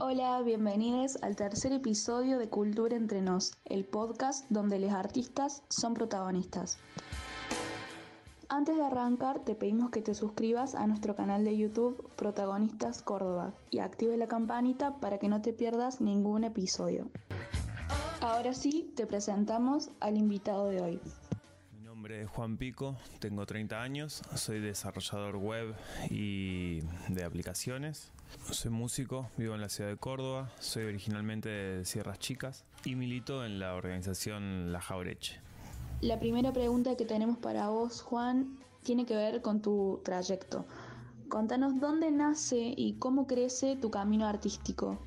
Hola, bienvenidos al tercer episodio de Cultura Entre Nos, el podcast donde los artistas son protagonistas. Antes de arrancar, te pedimos que te suscribas a nuestro canal de YouTube Protagonistas Córdoba y active la campanita para que no te pierdas ningún episodio. Ahora sí, te presentamos al invitado de hoy. Nombre es Juan Pico, tengo 30 años, soy desarrollador web y de aplicaciones. Soy músico, vivo en la ciudad de Córdoba, soy originalmente de Sierras Chicas y milito en la organización La Jaureche. La primera pregunta que tenemos para vos, Juan, tiene que ver con tu trayecto. Contanos dónde nace y cómo crece tu camino artístico.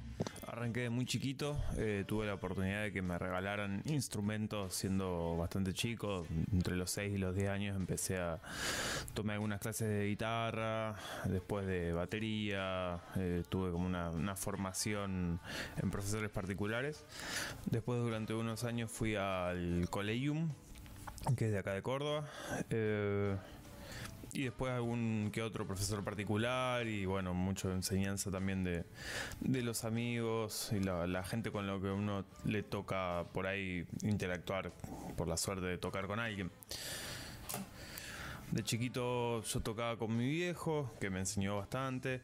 Arranqué de muy chiquito, eh, tuve la oportunidad de que me regalaran instrumentos siendo bastante chico, entre los 6 y los 10 años empecé a tomar algunas clases de guitarra, después de batería, eh, tuve como una, una, formación en profesores particulares, después durante unos años fui al Colegium, que es de acá de Córdoba. Eh, y después algún que otro profesor particular y bueno, mucha enseñanza también de, de los amigos y la, la, gente con lo que uno le toca por ahí interactuar, por la suerte de tocar con alguien. De chiquito yo tocaba con mi viejo, que me enseñó bastante.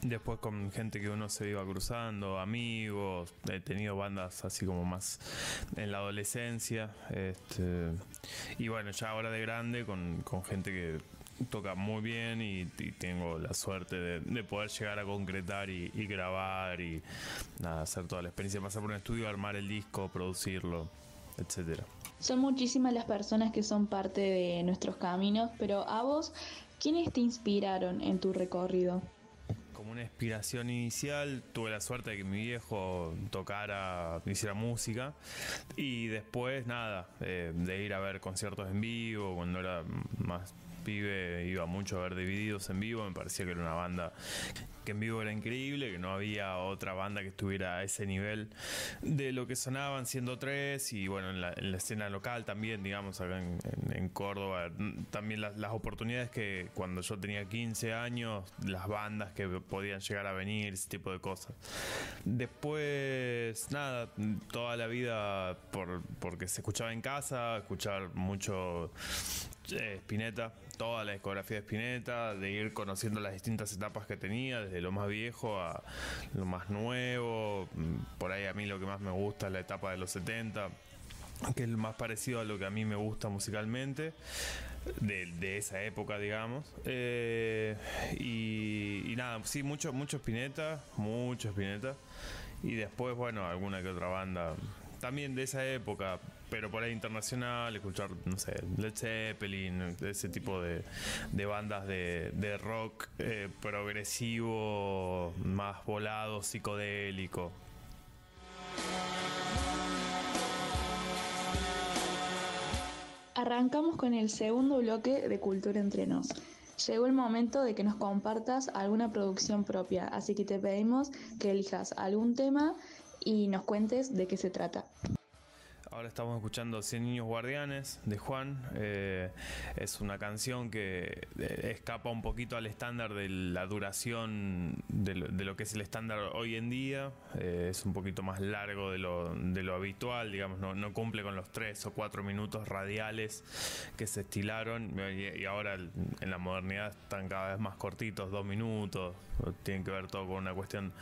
Después con gente que uno se iba cruzando, amigos, he tenido bandas así como más en la adolescencia. Este, y bueno, ya ahora de grande con, con gente que toca muy bien y, y tengo la suerte de, de, poder llegar a concretar y, y, grabar y nada, hacer toda la experiencia, pasar por un estudio, armar el disco, producirlo, etcétera. Son muchísimas las personas que son parte de nuestros caminos, pero a vos, ¿quiénes te inspiraron en tu recorrido? como una inspiración inicial, tuve la suerte de que mi viejo tocara, hiciera música y después nada, eh, de ir a ver conciertos en vivo, cuando era más pibe iba mucho a ver Divididos en vivo, me parecía que era una banda que en vivo era increíble, que no había otra banda que estuviera a ese nivel de lo que sonaban siendo tres y bueno, en la, en la escena local también, digamos, acá en Córdoba, también las, las, oportunidades que cuando yo tenía 15 años, las bandas que podían llegar a venir, ese tipo de cosas. Después, nada, toda la vida por, porque se escuchaba en casa, escuchar mucho eh, Spinetta, toda la discografía de Spinetta, de ir conociendo las distintas etapas que tenía, desde lo más viejo a lo más nuevo. Por ahí a mí lo que más me gusta es la etapa de los 70 que es más parecido a lo que a mí me gusta musicalmente, de, esa época, digamos. Eh, y, y, nada, sí, mucho, mucho Spinetta, mucho Spinetta. Y después, bueno, alguna que otra banda también de esa época, pero por ahí internacional, escuchar, no sé, Led Zeppelin, ese tipo de, de bandas de, de rock eh, progresivo, más volado, psicodélico. Arrancamos con el segundo bloque de Cultura Entre Nos. Llegó el momento de que nos compartas alguna producción propia, así que te pedimos que elijas algún tema y nos cuentes de qué se trata. Ahora estamos escuchando 100 Niños Guardianes de Juan. Eh, es una canción que eh, escapa un poquito al estándar de la duración de lo, de lo que es el estándar hoy en día. Eh, es un poquito más largo de lo, de lo habitual, digamos, no, cumple con los 3 o 4 minutos radiales que se estilaron y, y, ahora en la modernidad están cada vez más cortitos, 2 minutos. Tienen que ver todo con una cuestión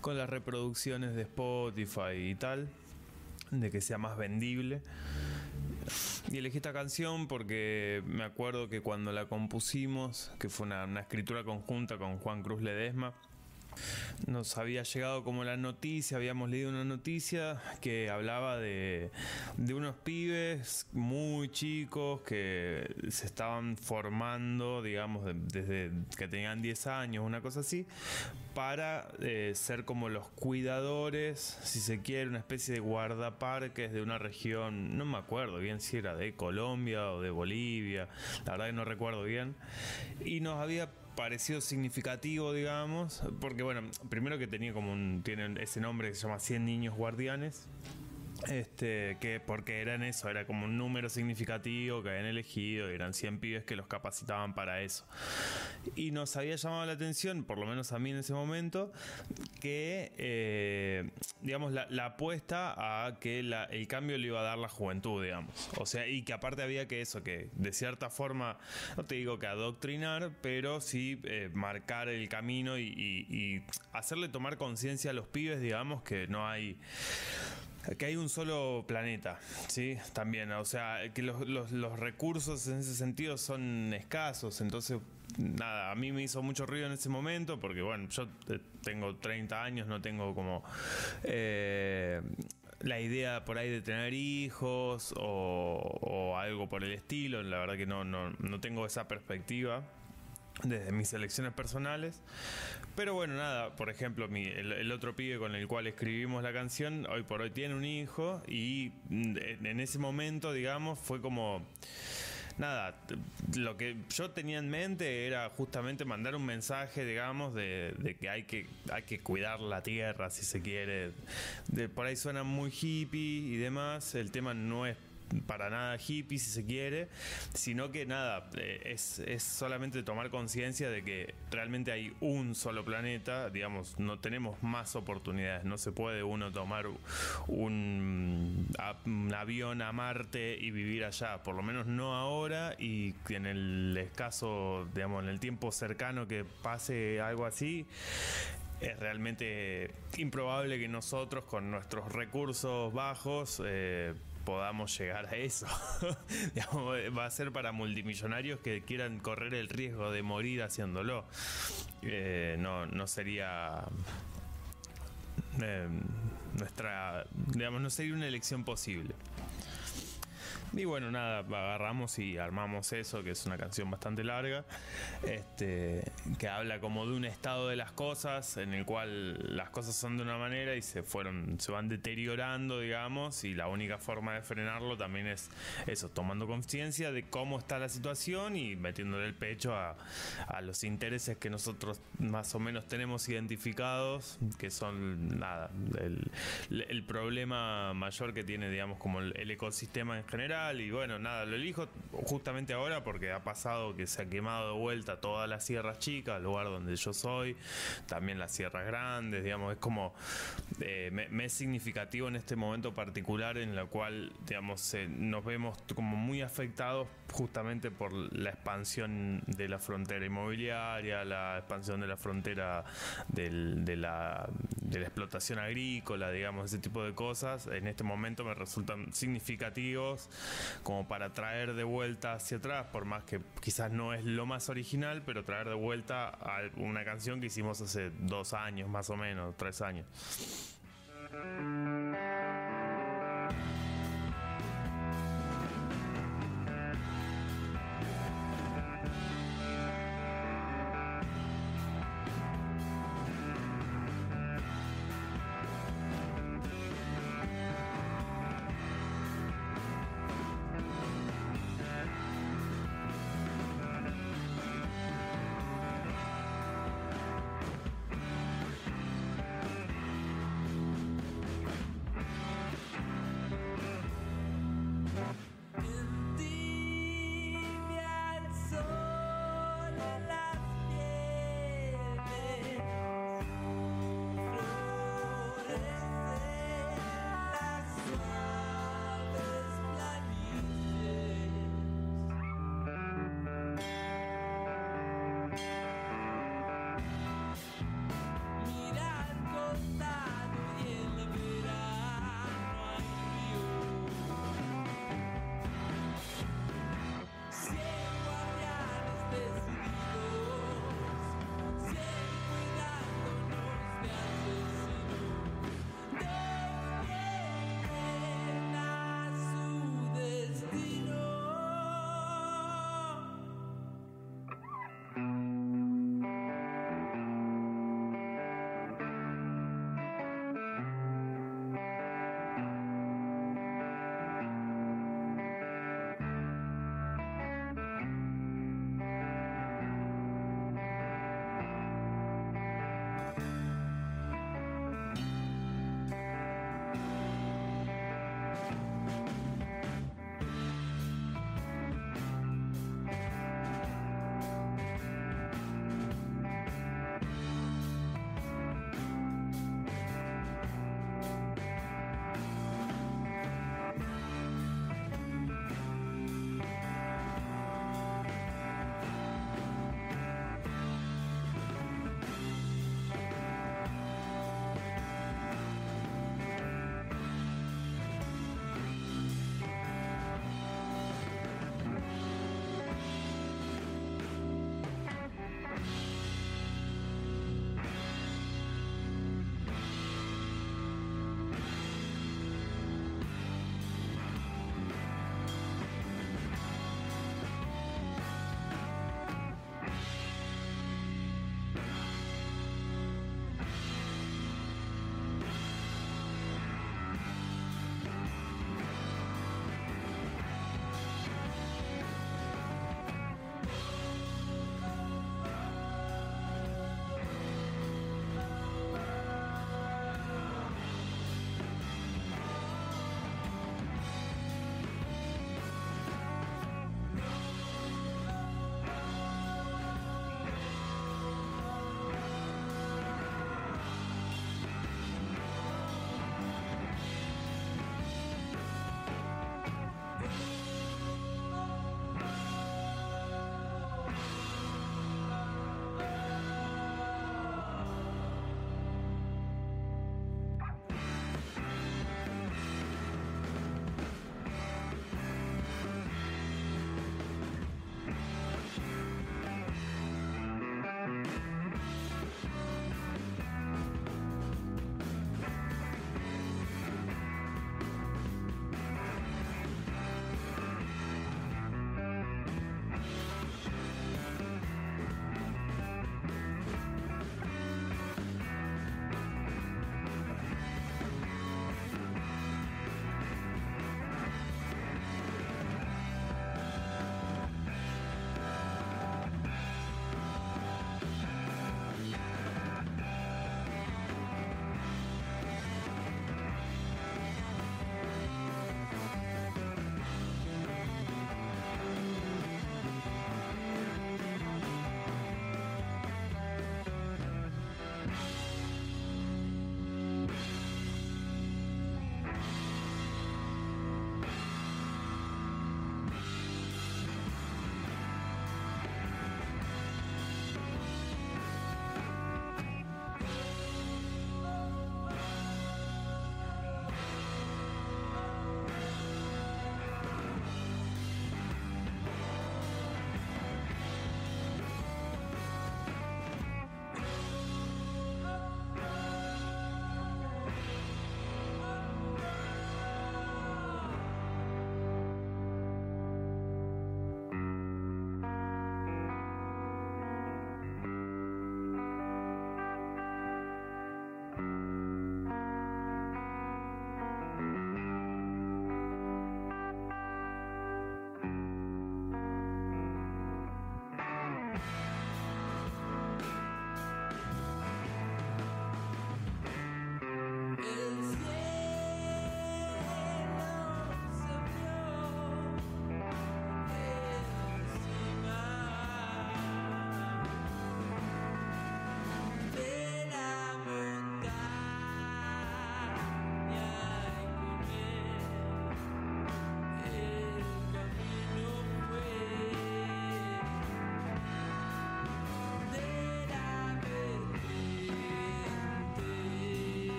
con las reproducciones de Spotify y tal de que sea más vendible. Y elegí esta canción porque me acuerdo que cuando la compusimos, que fue una, una escritura conjunta con Juan Cruz Ledesma, nos había llegado como la noticia, habíamos leído una noticia que hablaba de, de, unos pibes muy chicos que se estaban formando, digamos, desde que tenían 10 años, una cosa así, para eh, ser como los cuidadores, si se quiere, una especie de guardaparques de una región, no me acuerdo bien si era de Colombia o de Bolivia, la verdad que no recuerdo bien, y nos había parecido significativo, digamos, porque bueno, primero que tenía como un, tiene ese nombre que se llama 100 niños guardianes, Este, que porque eran eso, era como un número significativo que habían elegido, y eran 100 pibes que los capacitaban para eso. Y nos había llamado la atención, por lo menos a mí en ese momento, que, eh, digamos, la, apuesta a que el cambio le iba a dar la juventud, digamos. O sea, y que aparte había que eso, que de cierta forma, no te digo que adoctrinar, pero sí eh, marcar el camino y, y hacerle tomar conciencia a los pibes, digamos, que no hay que hay un solo planeta, ¿sí? También, o sea, que los, los, recursos en ese sentido son escasos, entonces, nada, a mí me hizo mucho ruido en ese momento, porque bueno, yo eh, tengo 30 años, no tengo como... Eh, la idea por ahí de tener hijos o, o, algo por el estilo, la verdad que no, no, no tengo esa perspectiva desde mis elecciones personales. Pero bueno, nada, por ejemplo, el, otro pibe con el cual escribimos la canción, hoy por hoy tiene un hijo y en ese momento, digamos, fue como... Nada, lo que yo tenía en mente era justamente mandar un mensaje, digamos, de, que hay que hay que cuidar la tierra, si se quiere. Por ahí suena muy hippie y demás. El tema no es para nada hippie, si se quiere, sino que nada, eh, es, es solamente tomar conciencia de que realmente hay un solo planeta, digamos, no tenemos más oportunidades, no se puede uno tomar un, avión a Marte y vivir allá, por lo menos no ahora y en el escaso, digamos, en el tiempo cercano que pase algo así, es realmente improbable que nosotros con nuestros recursos bajos eh, podamos llegar a eso. va a ser para multimillonarios que quieran correr el riesgo de morir haciéndolo. Eh, no, no sería eh, nuestra, digamos, no sería una elección posible. Y bueno, nada, agarramos y armamos eso, que es una canción bastante larga, este, que habla como de un estado de las cosas, en el cual las cosas son de una manera y se fueron, se van deteriorando, digamos, y la única forma de frenarlo también es eso, tomando conciencia de cómo está la situación y metiéndole el pecho a, los intereses que nosotros más o menos tenemos identificados, que son nada, el, problema mayor que tiene, digamos, como el ecosistema en general. Y bueno, nada, lo elijo justamente ahora porque ha pasado que se ha quemado de vuelta todas las sierras chicas, el lugar donde yo soy, también las sierras grandes, digamos, es como, eh, me, es significativo en este momento particular en el cual, digamos, nos vemos como muy afectados justamente por la expansión de la frontera inmobiliaria, la expansión de la frontera de, la, de la explotación agrícola, digamos, ese tipo de cosas, en este momento me resultan significativos como para traer de vuelta hacia atrás, por más que quizás no es lo más original, pero traer de vuelta una canción que hicimos hace dos años, más o menos, tres años.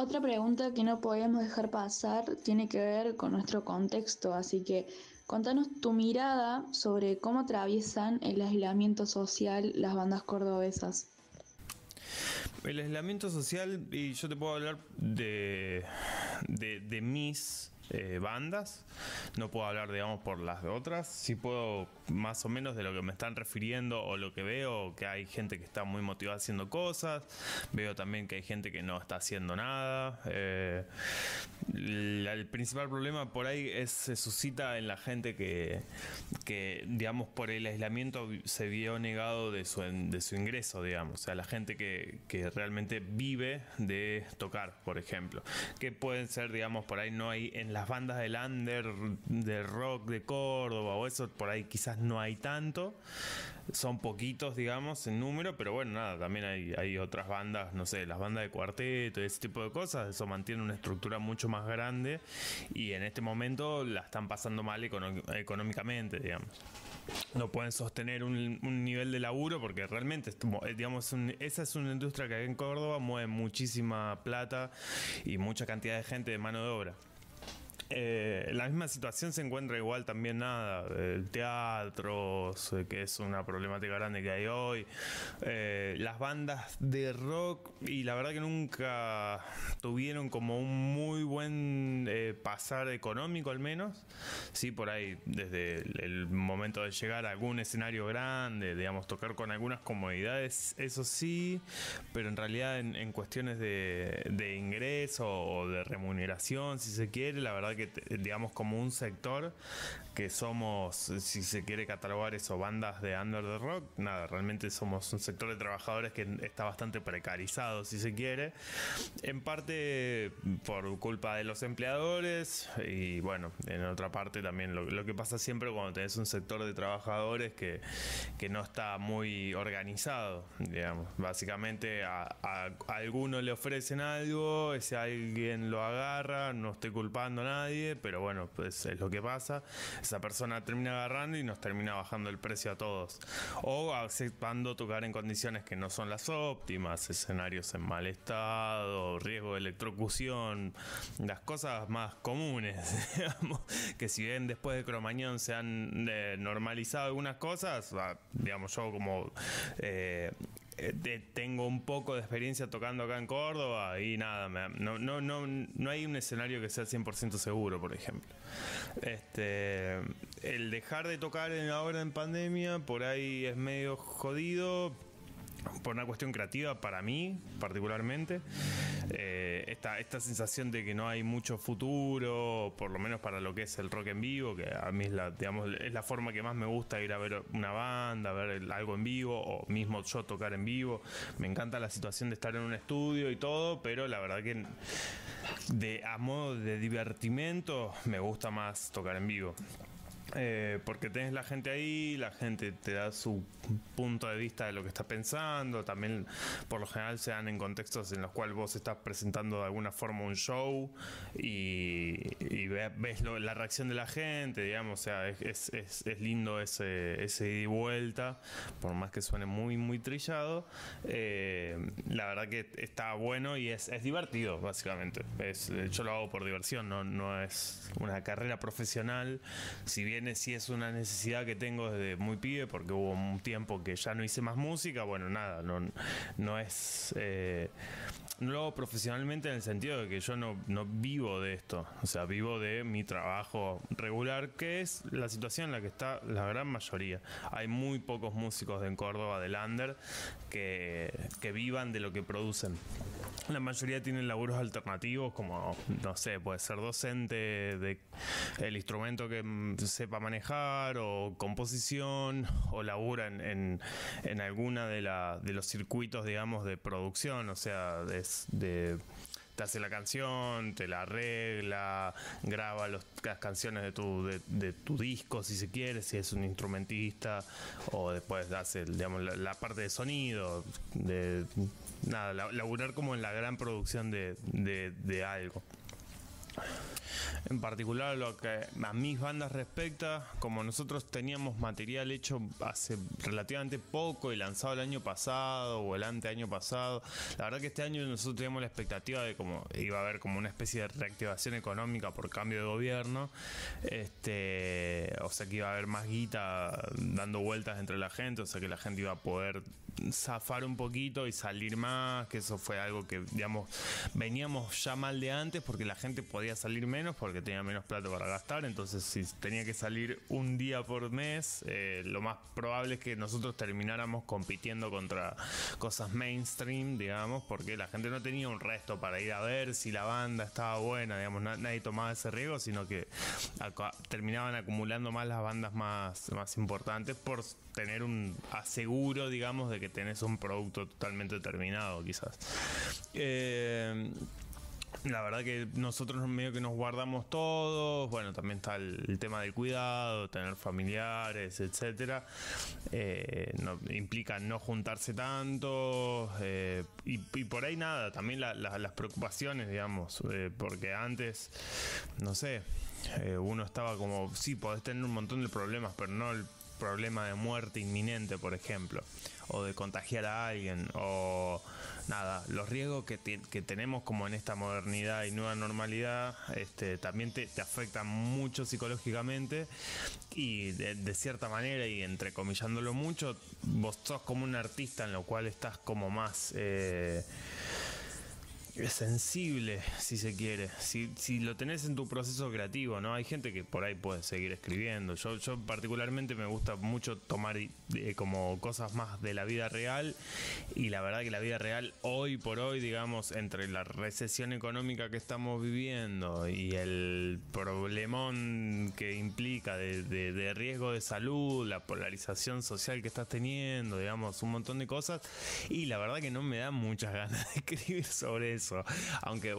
Otra pregunta que no podemos dejar pasar tiene que ver con nuestro contexto, así que contanos tu mirada sobre cómo atraviesan el aislamiento social las bandas cordobesas. El aislamiento social, y yo te puedo hablar de, de, de mis eh, bandas. No puedo hablar, digamos, por las otras. Sí puedo más o menos de lo que me están refiriendo o lo que veo, que hay gente que está muy motivada haciendo cosas. Veo también que hay gente que no está haciendo nada. Eh, el principal problema por ahí es, se suscita en la gente que, que, digamos, por el aislamiento se vio negado de su, de su ingreso, digamos. O sea, la gente que, que realmente vive de tocar, por ejemplo. Que pueden ser, digamos, por ahí no hay en la las bandas del under, de rock de Córdoba o eso, por ahí quizás no hay tanto. Son poquitos, digamos, en número, pero bueno, nada, también hay, hay otras bandas, no sé, las bandas de cuarteto, ese tipo de cosas, eso mantiene una estructura mucho más grande y en este momento la están pasando mal económicamente, digamos no pueden sostener un, nivel de laburo porque realmente, digamos, esa es una industria que en Córdoba mueve muchísima plata y mucha cantidad de gente de mano de obra. Eh, la misma situación se encuentra igual también nada, el teatro, que es una problemática grande que hay hoy, eh, las bandas de rock y la verdad que nunca tuvieron como un muy buen eh, pasar económico al menos, sí, por ahí desde el, momento de llegar a algún escenario grande, digamos, tocar con algunas comodidades, eso sí, pero en realidad en, cuestiones de, de ingreso o de remuneración, si se quiere, la verdad que digamos como un sector que somos, si se quiere catalogar eso, bandas de under the rock, nada, realmente somos un sector de trabajadores que está bastante precarizado, si se quiere, en parte por culpa de los empleadores y bueno, en otra parte también lo, que pasa siempre cuando tenés un sector de trabajadores que, que no está muy organizado, digamos, básicamente a, a, a alguno le ofrecen algo, ese alguien lo agarra, no estoy culpando a nadie, pero bueno, pues es lo que pasa esa persona termina agarrando y nos termina bajando el precio a todos. O aceptando tocar en condiciones que no son las óptimas, escenarios en mal estado, riesgo de electrocución, las cosas más comunes, digamos, que si bien después de Cromañón se han eh, normalizado algunas cosas, digamos yo como... Eh, tengo un poco de experiencia tocando acá en Córdoba y nada, no, no, no, no hay un escenario que sea 100% seguro, por ejemplo. Este, el dejar de tocar en ahora en pandemia, por ahí es medio jodido, por una cuestión creativa para mí particularmente eh, esta, esta sensación de que no hay mucho futuro por lo menos para lo que es el rock en vivo que a mí es la, digamos, es la forma que más me gusta ir a ver una banda ver algo en vivo o mismo yo tocar en vivo. Me encanta la situación de estar en un estudio y todo pero la verdad que de a modo de divertimento me gusta más tocar en vivo eh, porque tenés la gente ahí, la gente te da su punto de vista de lo que está pensando, también por lo general se dan en contextos en los cuales vos estás presentando de alguna forma un show y, ves, la reacción de la gente, digamos, o sea, es, es, es lindo ese, ese ida y vuelta, por más que suene muy, muy trillado, eh, la verdad que está bueno y es, es divertido, básicamente. Es, yo lo hago por diversión, no, no es una carrera profesional, si bien si es una necesidad que tengo desde muy pibe, porque hubo un tiempo que ya no hice más música, bueno, nada, no, no es... Eh, no lo hago profesionalmente en el sentido de que yo no, no vivo de esto, o sea, vivo de mi trabajo regular, que es la situación en la que está la gran mayoría. Hay muy pocos músicos de Córdoba, de Lander, que, que vivan de lo que producen. La mayoría tienen laburos alternativos, como, no sé, puede ser docente de el instrumento que sepa manejar, o composición, o labura en, en, alguna de, la, de los circuitos, digamos, de producción, o sea, de de te hace la canción, te la arregla, graba las canciones de tu, de, tu disco si se quiere, si es un instrumentista, o después hace digamos, la, parte de sonido, de nada, laburar como en la gran producción de, de algo. En particular lo que a mis bandas respecta, como nosotros teníamos material hecho hace relativamente poco y lanzado el año pasado o el anteaño pasado, la verdad que este año nosotros teníamos la expectativa de como iba a haber como una especie de reactivación económica por cambio de gobierno, este, o sea que iba a haber más guita dando vueltas entre la gente, o sea que la gente iba a poder zafar un poquito y salir más, que eso fue algo que, digamos, veníamos ya mal de antes porque la gente podía salir menos porque tenía menos plata para gastar, entonces si tenía que salir un día por mes, eh, lo más probable es que nosotros termináramos compitiendo contra cosas mainstream, digamos, porque la gente no tenía un resto para ir a ver si la banda estaba buena, digamos, nadie tomaba ese riesgo, sino que terminaban acumulando más las bandas más, más importantes por tener un aseguro, digamos, de que tenés un producto totalmente terminado, quizás. Eh, la verdad que nosotros medio que nos guardamos todos, bueno, también está el, tema del cuidado, tener familiares, etcétera. Eh, implica no juntarse tanto eh, y, por ahí nada, también las preocupaciones, digamos, porque antes, no sé, uno estaba como, sí, podés tener un montón de problemas, pero no el problema de muerte inminente, por ejemplo, o de contagiar a alguien, o nada, los riesgos que, que tenemos como en esta modernidad y nueva normalidad, este, también te, afectan mucho psicológicamente y de, cierta manera, y entrecomillándolo mucho, vos sos como un artista en lo cual estás como más... Eh, sensible, si se quiere. Si, si lo tenés en tu proceso creativo, ¿no? Hay gente que por ahí puede seguir escribiendo. Yo, yo particularmente me gusta mucho tomar eh, como cosas más de la vida real. Y la verdad que la vida real, hoy por hoy, digamos, entre la recesión económica que estamos viviendo y el problemón que implica de, de riesgo de salud, la polarización social que estás teniendo, digamos, un montón de cosas. Y la verdad que no me da muchas ganas de escribir sobre eso aunque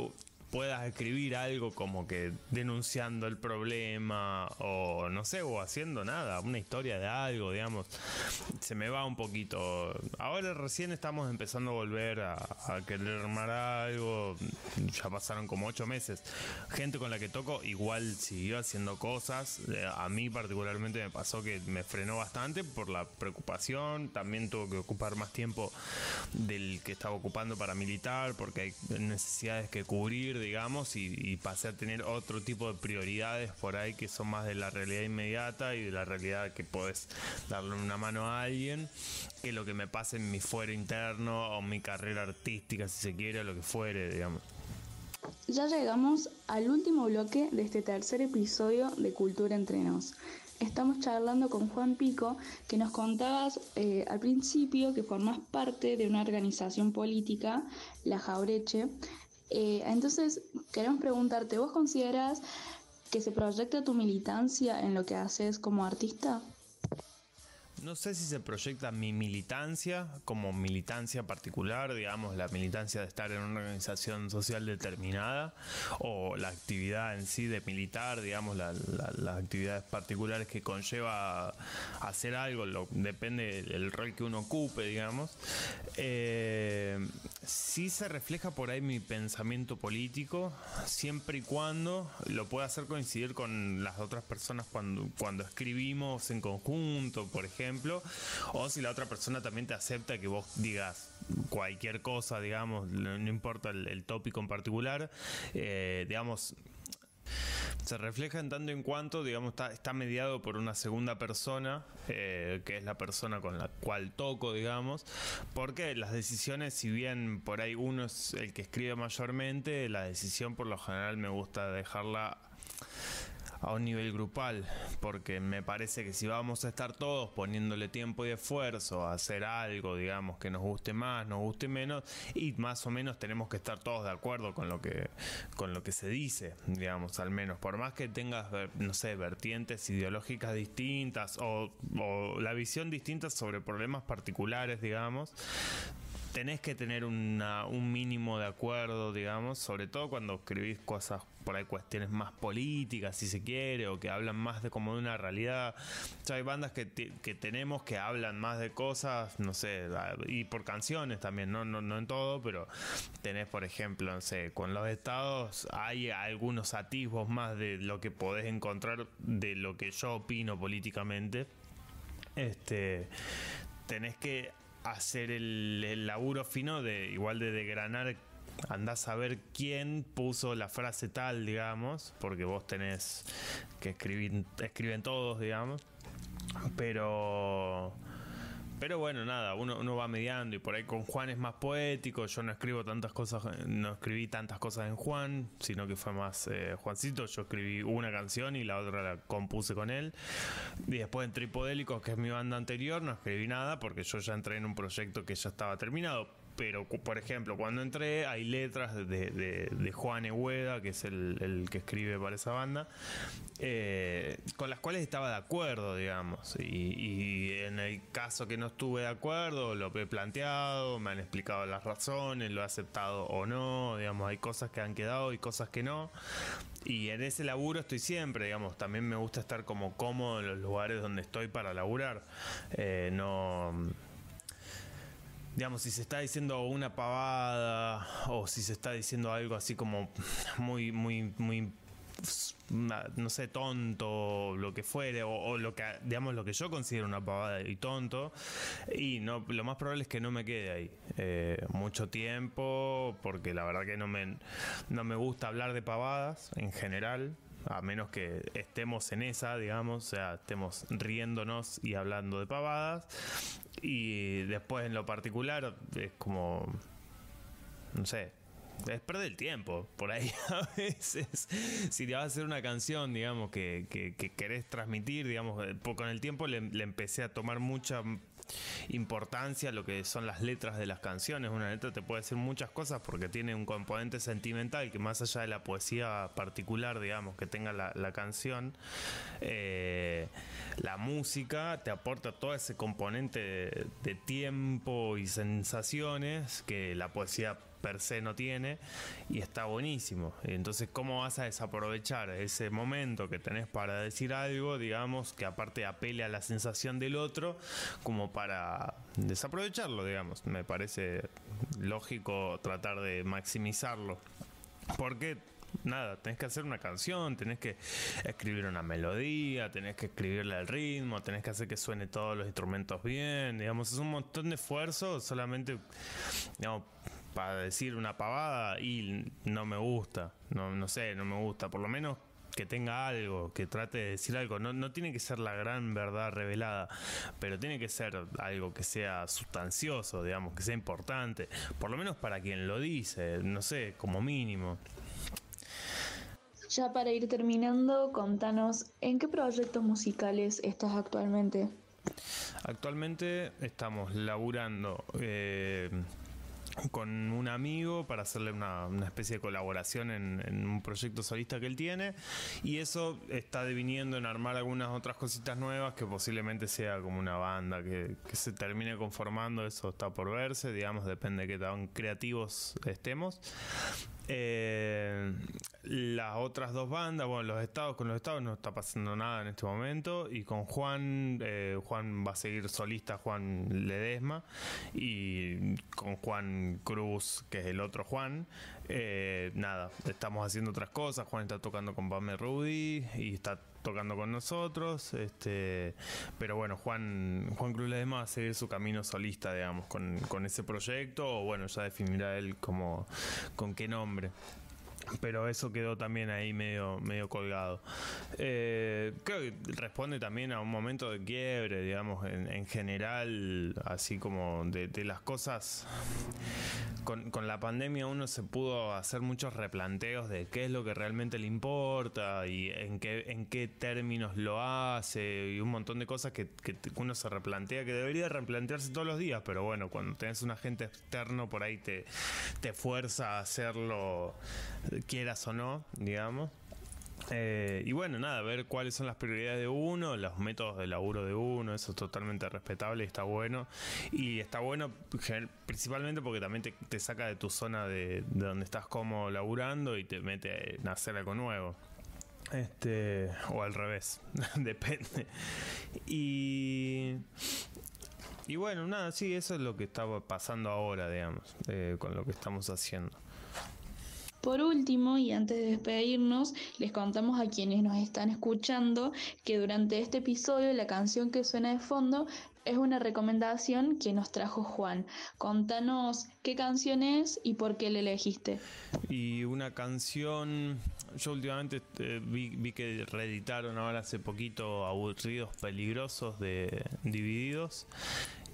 puedas escribir algo como que denunciando el problema o no sé, o haciendo nada, una historia de algo, digamos, se me va un poquito. Ahora recién estamos empezando a volver a, querer armar algo, ya pasaron como ocho meses. Gente con la que toco igual siguió haciendo cosas, eh, a mí particularmente me pasó que me frenó bastante por la preocupación, también tuvo que ocupar más tiempo del que estaba ocupando para militar porque hay necesidades que cubrir digamos, y, pasé a tener otro tipo de prioridades por ahí que son más de la realidad inmediata y de la realidad que puedes darle una mano a alguien, que lo que me pase en mi fuero interno o mi carrera artística, si se quiere, lo que fuere, digamos. Ya llegamos al último bloque de este tercer episodio de Cultura Entre Nos. Estamos charlando con Juan Pico, que nos contabas eh, al principio que formas parte de una organización política, la Jaureche, eh, entonces, queremos preguntarte, ¿vos consideras que se proyecta tu militancia en lo que haces como artista? No sé si se proyecta mi militancia como militancia particular, digamos, la militancia de estar en una organización social determinada, o la actividad en sí de militar, digamos, las actividades particulares que conlleva hacer algo, depende del rol que uno ocupe, digamos. Eh, se refleja por ahí mi pensamiento político, siempre y cuando lo pueda hacer coincidir con las otras personas cuando, cuando escribimos en conjunto, por ejemplo o si la otra persona también te acepta que vos digas cualquier cosa, digamos, no, importa el, tópico en particular, eh, digamos, se refleja en tanto en cuanto, digamos, está, mediado por una segunda persona, eh, que es la persona con la cual toco, digamos, porque las decisiones, si bien por ahí uno es el que escribe mayormente, la decisión por lo general me gusta dejarla a un nivel grupal, porque me parece que si vamos a estar todos poniéndole tiempo y esfuerzo a hacer algo, digamos, que nos guste más, nos guste menos, y más o menos tenemos que estar todos de acuerdo con lo que, con lo que se dice, digamos, al menos, por más que tengas, no sé, vertientes ideológicas distintas o, o la visión distinta sobre problemas particulares, digamos, tenés que tener un mínimo de acuerdo, digamos, sobre todo cuando escribís cosas por ahí cuestiones más políticas, si se quiere, o que hablan más de como de una realidad. O hay bandas que, que tenemos que hablan más de cosas, no sé, y por canciones también, no, no, no en todo, pero tenés, por ejemplo, no sé, con los estados hay algunos atisbos más de lo que podés encontrar de lo que yo opino políticamente. Este, tenés que hacer el, laburo fino de igual de degranar andás a ver quién puso la frase tal, digamos, porque vos tenés que escribir, escriben todos, digamos, pero pero bueno, nada, uno, uno va mediando y por ahí con Juan es más poético. Yo no escribo tantas cosas, no escribí tantas cosas en Juan, sino que fue más eh, Juancito. Yo escribí una canción y la otra la compuse con él. Y después en Tripodélicos, que es mi banda anterior, no escribí nada porque yo ya entré en un proyecto que ya estaba terminado pero por ejemplo, cuando entré hay letras de, Juan Ehueda, que es el, que escribe para esa banda, eh, con las cuales estaba de acuerdo, digamos. Y, en el caso que no estuve de acuerdo, lo he planteado, me han explicado las razones, lo he aceptado o no, digamos, hay cosas que han quedado y cosas que no. Y en ese laburo estoy siempre, digamos, también me gusta estar como cómodo en los lugares donde estoy para laburar. Eh, no digamos, si se está diciendo una pavada o si se está diciendo algo así como muy, muy, muy no sé, tonto, lo que fuere, o, lo que, digamos, lo que yo considero una pavada y tonto, y no, lo más probable es que no me quede ahí eh, mucho tiempo, porque la verdad que no me, no me gusta hablar de pavadas en general, a menos que estemos en esa, digamos, o sea, estemos riéndonos y hablando de pavadas. Y después en lo particular es como, no sé, es perder el tiempo por ahí a veces. Si te vas a hacer una canción, digamos, que, que, querés transmitir, digamos, eh, con el tiempo le, empecé a tomar mucha importancia lo que son las letras de las canciones. Una letra te puede decir muchas cosas porque tiene un componente sentimental que más allá de la poesía particular, digamos, que tenga la, canción, eh, la música te aporta todo ese componente de tiempo y sensaciones que la poesía per se no tiene y está buenísimo. Entonces, ¿cómo vas a desaprovechar ese momento que tenés para decir algo, digamos, que aparte apele a la sensación del otro, como para desaprovecharlo, digamos? Me parece lógico tratar de maximizarlo. Porque nada, tenés que hacer una canción, tenés que escribir una melodía, tenés que escribirle el ritmo, tenés que hacer que suene todos los instrumentos bien, digamos, es un montón de esfuerzo solamente, digamos, para decir una pavada y no me gusta, no, no sé, no me gusta, por lo menos que tenga algo, que trate de decir algo. No, no tiene que ser la gran verdad revelada, pero tiene que ser algo que sea sustancioso, digamos, que sea importante, por lo menos para quien lo dice, no sé, como mínimo. Ya para ir terminando, contanos, ¿en qué proyectos musicales estás actualmente? Actualmente estamos laburando eh, con un amigo para hacerle una, especie de colaboración en, un proyecto solista que él tiene. Y eso está deviniendo en armar algunas otras cositas nuevas que posiblemente sea como una banda que, que se termine conformando, eso está por verse, digamos, depende de qué tan creativos estemos eh, las otras dos bandas, bueno, los estados, con los estados no está pasando nada en este momento. Y con Juan, eh, Juan va a seguir solista, Juan Ledesma. Y con Juan Cruz, que es el otro Juan, eh, nada, estamos haciendo otras cosas. Juan está tocando con Pame Rudy y está tocando con nosotros. Este, pero bueno, Juan, Juan Cruz Ledesma va a seguir su camino solista, digamos, con, con ese proyecto. O bueno, ya definirá él como con qué nombre pero eso quedó también ahí medio, medio colgado. Eh, creo que responde también a un momento de quiebre, digamos, en, general, así como de, las cosas. Con, la pandemia uno se pudo hacer muchos replanteos de qué es lo que realmente le importa y en qué, en qué términos lo hace y un montón de cosas que, que uno se replantea, que debería replantearse todos los días, pero bueno, cuando tenés un agente externo por ahí te, te fuerza a hacerlo quieras o no, digamos. Eh, y bueno, nada, ver cuáles son las prioridades de uno, los métodos de laburo de uno, eso es totalmente respetable y está bueno. Y está bueno principalmente porque también te, saca de tu zona de, donde estás como laburando y te mete a hacer algo nuevo. Este, o al revés, depende. Y, y bueno, nada, sí, eso es lo que estaba pasando ahora, digamos, eh, con lo que estamos haciendo. Por último, y antes de despedirnos, les contamos a quienes nos están escuchando que durante este episodio la canción que suena de fondo es una recomendación que nos trajo Juan. Contanos qué canción es y por qué la elegiste. Y una canción, yo últimamente eh, vi, que reeditaron ahora hace poquito Aburridos Peligrosos de Divididos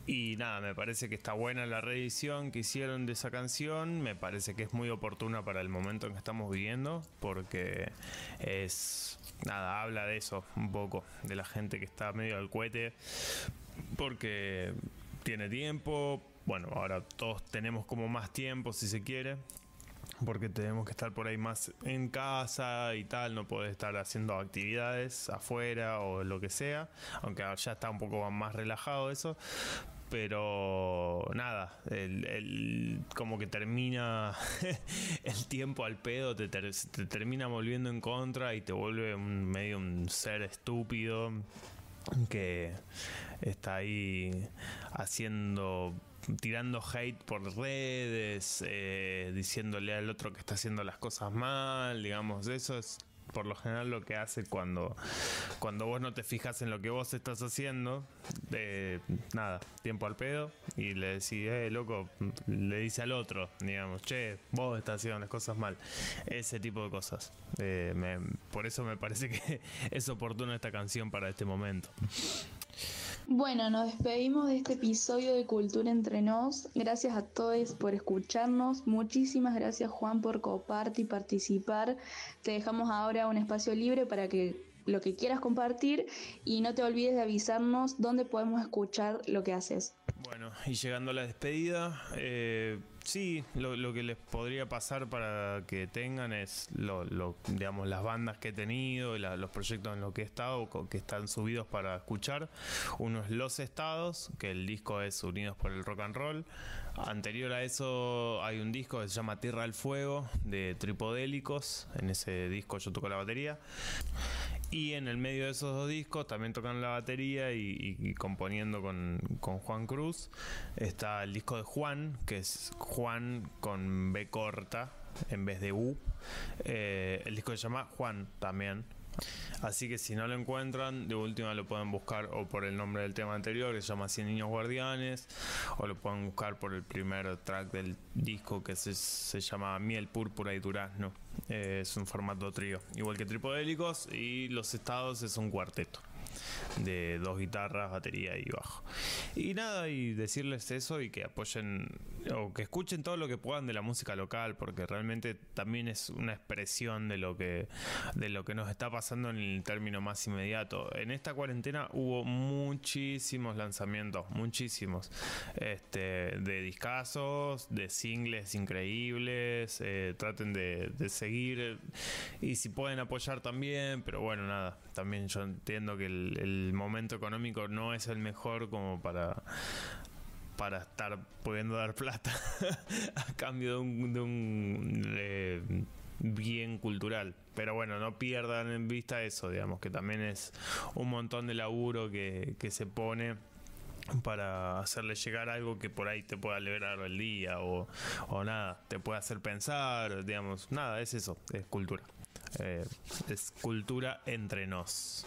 y nada, me parece que está buena la reedición que hicieron de esa canción. Me parece que es muy oportuna para el momento en que estamos viviendo. Porque es. Nada, habla de eso un poco. De la gente que está medio al cohete. Porque tiene tiempo. Bueno, ahora todos tenemos como más tiempo si se quiere porque tenemos que estar por ahí más en casa y tal, no puede estar haciendo actividades afuera o lo que sea, aunque ya está un poco más relajado eso, pero nada, el, como que termina el tiempo al pedo, te, termina volviendo en contra y te vuelve un, medio un ser estúpido que está ahí haciendo tirando hate por redes, eh, diciéndole al otro que está haciendo las cosas mal, digamos, eso es por lo general lo que hace cuando, cuando vos no te fijas en lo que vos estás haciendo, de nada, tiempo al pedo, y le decís, eh, loco, le dice al otro, digamos, che, vos estás haciendo las cosas mal. Ese tipo de cosas. Eh, por eso me parece que es oportuna esta canción para este momento. Bueno, nos despedimos de este episodio de Cultura Entre Nos. Gracias a todos por escucharnos. Muchísimas gracias Juan por coparte y participar. Te dejamos ahora un espacio libre para que lo que quieras compartir y no te olvides de avisarnos dónde podemos escuchar lo que haces. Bueno, y llegando a la despedida, eh, sí, lo, que les podría pasar para que tengan es lo, digamos, las bandas que he tenido y los proyectos en los que he estado, que están subidos para escuchar. Uno es Los Estados, que el disco es Unidos por el Rock and Roll. Anterior a eso hay un disco que se llama Tierra al Fuego de Tripodélicos. En ese disco yo toco la batería. Y en el medio de esos dos discos también tocan la batería y, componiendo con, Juan Cruz está el disco de Juan, que es Juan con B corta en vez de U. Eh, el disco se llama Juan también. Así que si no lo encuentran, de última lo pueden buscar o por el nombre del tema anterior, que se llama 100 Niños Guardianes, o lo pueden buscar por el primer track del disco que se, se llama Miel Púrpura y Durazno. Eh, es un formato trío, igual que Tripodélicos, y Los Estados es un cuarteto de dos guitarras, batería y bajo. Y nada, y decirles eso y que apoyen o que escuchen todo lo que puedan de la música local, porque realmente también es una expresión de lo que de lo que nos está pasando en el término más inmediato. En esta cuarentena hubo muchísimos lanzamientos, muchísimos, este, de discazos, de singles increíbles. Eh, traten de, seguir y si pueden apoyar también, pero bueno, nada, también yo entiendo que el, el momento económico no es el mejor como para para estar pudiendo dar plata a cambio de un, eh, bien cultural. Pero bueno, no pierdan en vista eso, digamos, que también es un montón de laburo que, que se pone para hacerle llegar algo que por ahí te pueda alegrar el día o, o nada, te puede hacer pensar, digamos, nada, es eso, es cultura. Eh, es cultura entre nos.